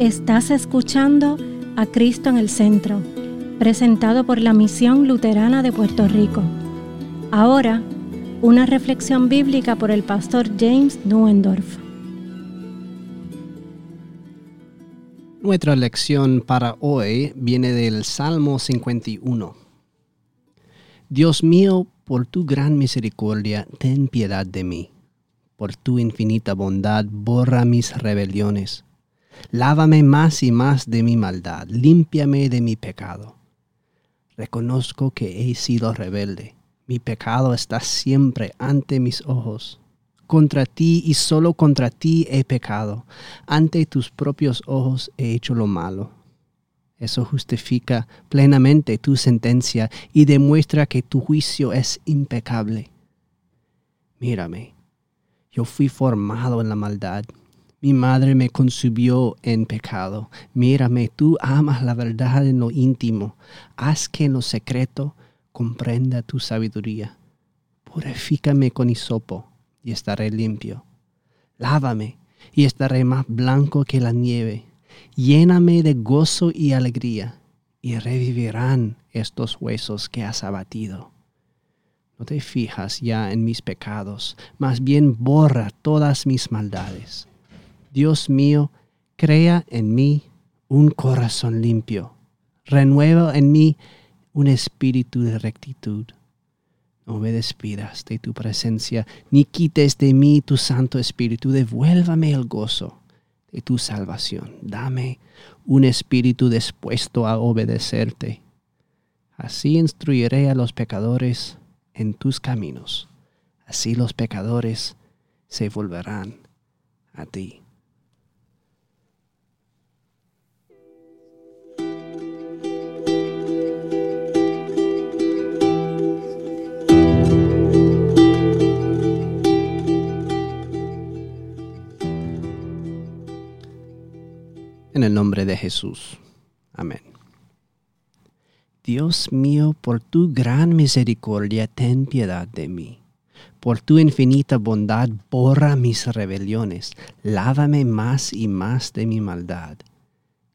Estás escuchando a Cristo en el Centro, presentado por la Misión Luterana de Puerto Rico. Ahora, una reflexión bíblica por el pastor James Nuendorf. Nuestra lección para hoy viene del Salmo 51. Dios mío, por tu gran misericordia, ten piedad de mí. Por tu infinita bondad, borra mis rebeliones Lávame más y más de mi maldad, límpiame de mi pecado. Reconozco que he sido rebelde. Mi pecado está siempre ante mis ojos. Contra ti y solo contra ti he pecado. Ante tus propios ojos he hecho lo malo. Eso justifica plenamente tu sentencia y demuestra que tu juicio es impecable. Mírame, yo fui formado en la maldad mi madre me concibió en pecado. Mírame, tú amas la verdad en lo íntimo. Haz que en lo secreto comprenda tu sabiduría. Purifícame con hisopo y estaré limpio. Lávame y estaré más blanco que la nieve. Lléname de gozo y alegría, y revivirán estos huesos que has abatido. No te fijas ya en mis pecados, más bien borra todas mis maldades Dios mío, crea en mí un corazón limpio. Renueva en mí un espíritu de rectitud. No me despidas de tu presencia, ni quites de mí tu Santo Espíritu. Devuélvame el gozo de tu salvación. Dame un espíritu dispuesto a obedecerte. Así instruiré a los pecadores en tus caminos. Así los pecadores se volverán a ti. El nombre de Jesús. Amén. Dios mío, por tu gran misericordia, ten piedad de mí. Por tu infinita bondad, borra mis rebeliones. Lávame más y más de mi maldad.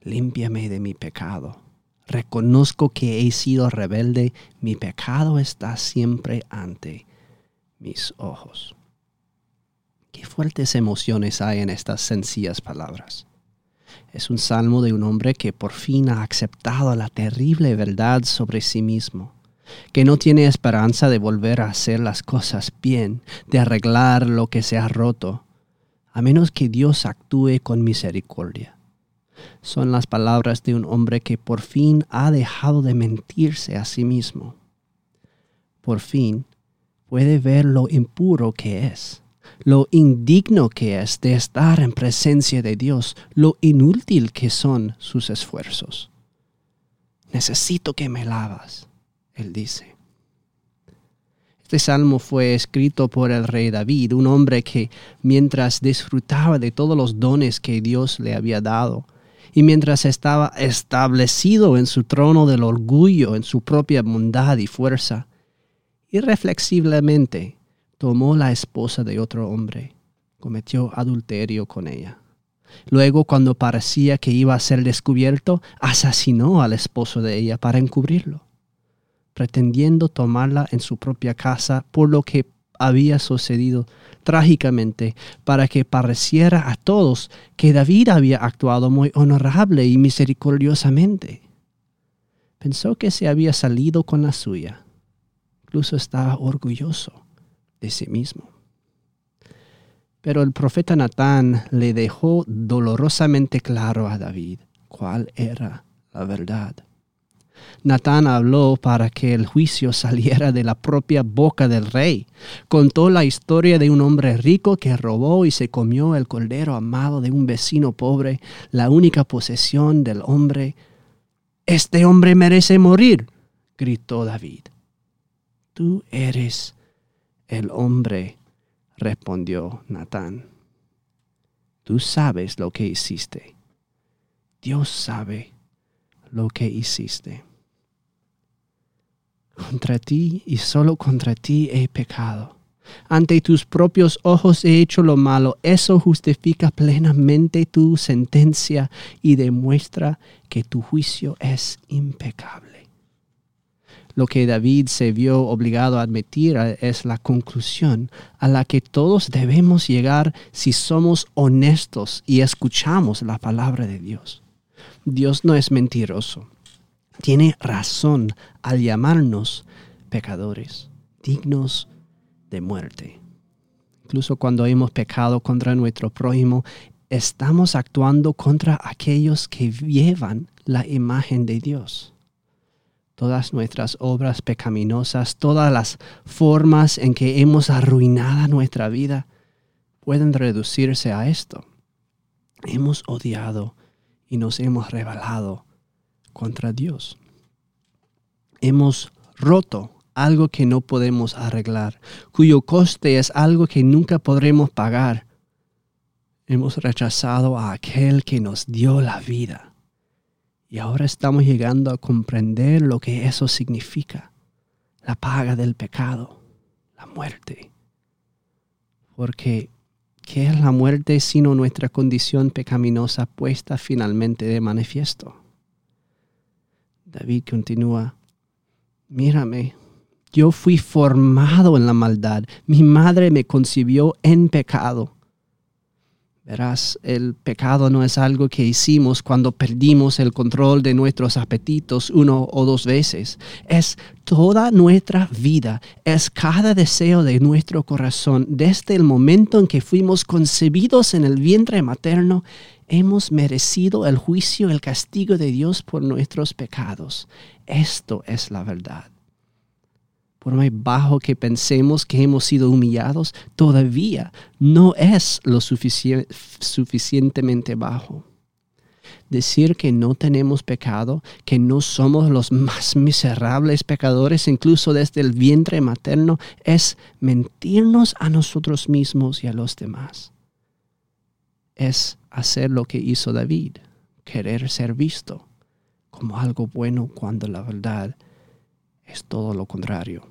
Límpiame de mi pecado. Reconozco que he sido rebelde. Mi pecado está siempre ante mis ojos. Qué fuertes emociones hay en estas sencillas palabras. Es un salmo de un hombre que por fin ha aceptado la terrible verdad sobre sí mismo, que no tiene esperanza de volver a hacer las cosas bien, de arreglar lo que se ha roto, a menos que Dios actúe con misericordia. Son las palabras de un hombre que por fin ha dejado de mentirse a sí mismo. Por fin puede ver lo impuro que es lo indigno que es de estar en presencia de Dios, lo inútil que son sus esfuerzos. Necesito que me lavas, él dice. Este salmo fue escrito por el rey David, un hombre que mientras disfrutaba de todos los dones que Dios le había dado, y mientras estaba establecido en su trono del orgullo, en su propia bondad y fuerza, irreflexiblemente tomó la esposa de otro hombre, cometió adulterio con ella. Luego, cuando parecía que iba a ser descubierto, asesinó al esposo de ella para encubrirlo, pretendiendo tomarla en su propia casa por lo que había sucedido trágicamente para que pareciera a todos que David había actuado muy honorable y misericordiosamente. Pensó que se había salido con la suya. Incluso estaba orgulloso de sí mismo. Pero el profeta Natán le dejó dolorosamente claro a David cuál era la verdad. Natán habló para que el juicio saliera de la propia boca del rey. Contó la historia de un hombre rico que robó y se comió el cordero amado de un vecino pobre, la única posesión del hombre. Este hombre merece morir, gritó David. Tú eres el hombre, respondió Natán, tú sabes lo que hiciste. Dios sabe lo que hiciste. Contra ti y solo contra ti he pecado. Ante tus propios ojos he hecho lo malo. Eso justifica plenamente tu sentencia y demuestra que tu juicio es impecable. Lo que David se vio obligado a admitir es la conclusión a la que todos debemos llegar si somos honestos y escuchamos la palabra de Dios. Dios no es mentiroso. Tiene razón al llamarnos pecadores, dignos de muerte. Incluso cuando hemos pecado contra nuestro prójimo, estamos actuando contra aquellos que llevan la imagen de Dios. Todas nuestras obras pecaminosas, todas las formas en que hemos arruinado nuestra vida, pueden reducirse a esto. Hemos odiado y nos hemos rebelado contra Dios. Hemos roto algo que no podemos arreglar, cuyo coste es algo que nunca podremos pagar. Hemos rechazado a aquel que nos dio la vida. Y ahora estamos llegando a comprender lo que eso significa. La paga del pecado, la muerte. Porque, ¿qué es la muerte sino nuestra condición pecaminosa puesta finalmente de manifiesto? David continúa, mírame, yo fui formado en la maldad. Mi madre me concibió en pecado. Verás, el pecado no es algo que hicimos cuando perdimos el control de nuestros apetitos uno o dos veces. Es toda nuestra vida, es cada deseo de nuestro corazón. Desde el momento en que fuimos concebidos en el vientre materno, hemos merecido el juicio, el castigo de Dios por nuestros pecados. Esto es la verdad por más bajo que pensemos que hemos sido humillados, todavía no es lo suficientemente bajo. Decir que no tenemos pecado, que no somos los más miserables pecadores, incluso desde el vientre materno, es mentirnos a nosotros mismos y a los demás. Es hacer lo que hizo David, querer ser visto como algo bueno cuando la verdad es todo lo contrario.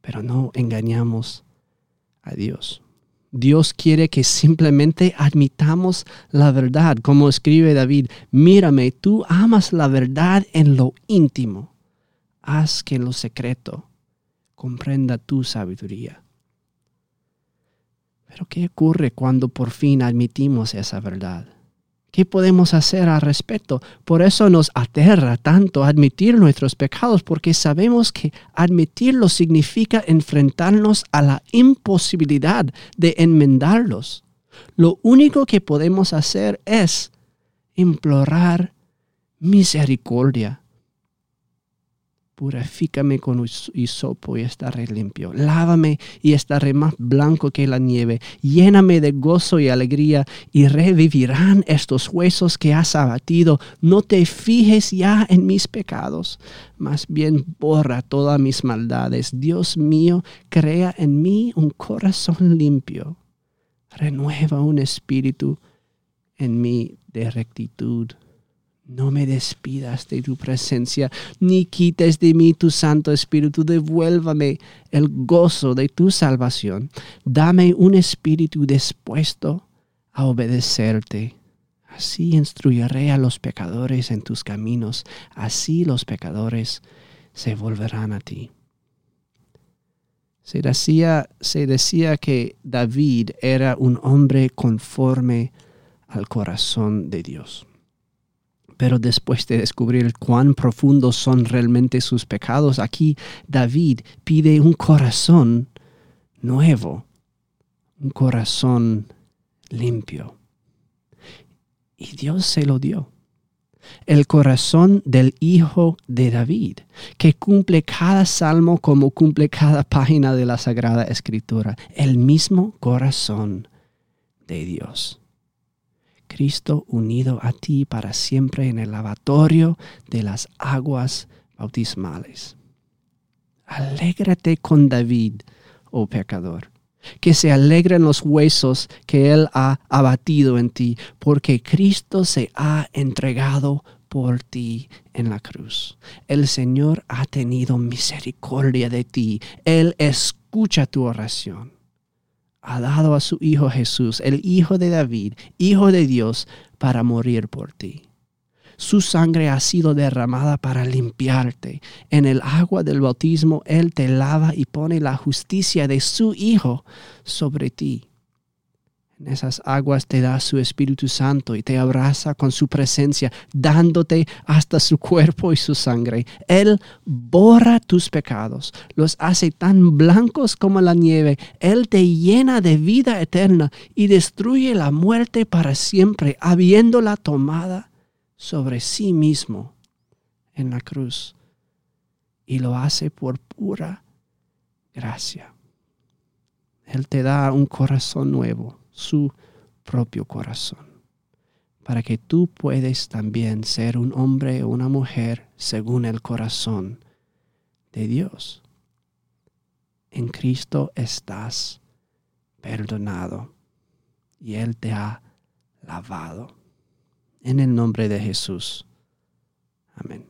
Pero no engañamos a Dios. Dios quiere que simplemente admitamos la verdad, como escribe David, mírame, tú amas la verdad en lo íntimo, haz que en lo secreto comprenda tu sabiduría. Pero ¿qué ocurre cuando por fin admitimos esa verdad? ¿Qué podemos hacer al respecto? Por eso nos aterra tanto admitir nuestros pecados, porque sabemos que admitirlos significa enfrentarnos a la imposibilidad de enmendarlos. Lo único que podemos hacer es implorar misericordia Purifícame con hisopo y estaré limpio. Lávame y estaré más blanco que la nieve. Lléname de gozo y alegría y revivirán estos huesos que has abatido. No te fijes ya en mis pecados, más bien borra todas mis maldades. Dios mío, crea en mí un corazón limpio. Renueva un espíritu en mí de rectitud. No me despidas de tu presencia, ni quites de mí tu Santo Espíritu. Devuélvame el gozo de tu salvación. Dame un espíritu dispuesto a obedecerte. Así instruiré a los pecadores en tus caminos. Así los pecadores se volverán a ti. Se decía, se decía que David era un hombre conforme al corazón de Dios. Pero después de descubrir cuán profundos son realmente sus pecados, aquí David pide un corazón nuevo, un corazón limpio. Y Dios se lo dio. El corazón del Hijo de David, que cumple cada salmo como cumple cada página de la Sagrada Escritura. El mismo corazón de Dios. Cristo unido a ti para siempre en el lavatorio de las aguas bautismales. Alégrate con David, oh pecador, que se alegren los huesos que él ha abatido en ti, porque Cristo se ha entregado por ti en la cruz. El Señor ha tenido misericordia de ti. Él es escucha tu oración. Ha dado a su Hijo Jesús, el Hijo de David, Hijo de Dios, para morir por ti. Su sangre ha sido derramada para limpiarte. En el agua del bautismo Él te lava y pone la justicia de su Hijo sobre ti. En esas aguas te da su Espíritu Santo y te abraza con su presencia, dándote hasta su cuerpo y su sangre. Él borra tus pecados, los hace tan blancos como la nieve. Él te llena de vida eterna y destruye la muerte para siempre, habiéndola tomada sobre sí mismo en la cruz y lo hace por pura gracia. Él te da un corazón nuevo, su propio corazón, para que tú puedes también ser un hombre o una mujer según el corazón de Dios. En Cristo estás perdonado y Él te ha lavado en el nombre de Jesús. Amén.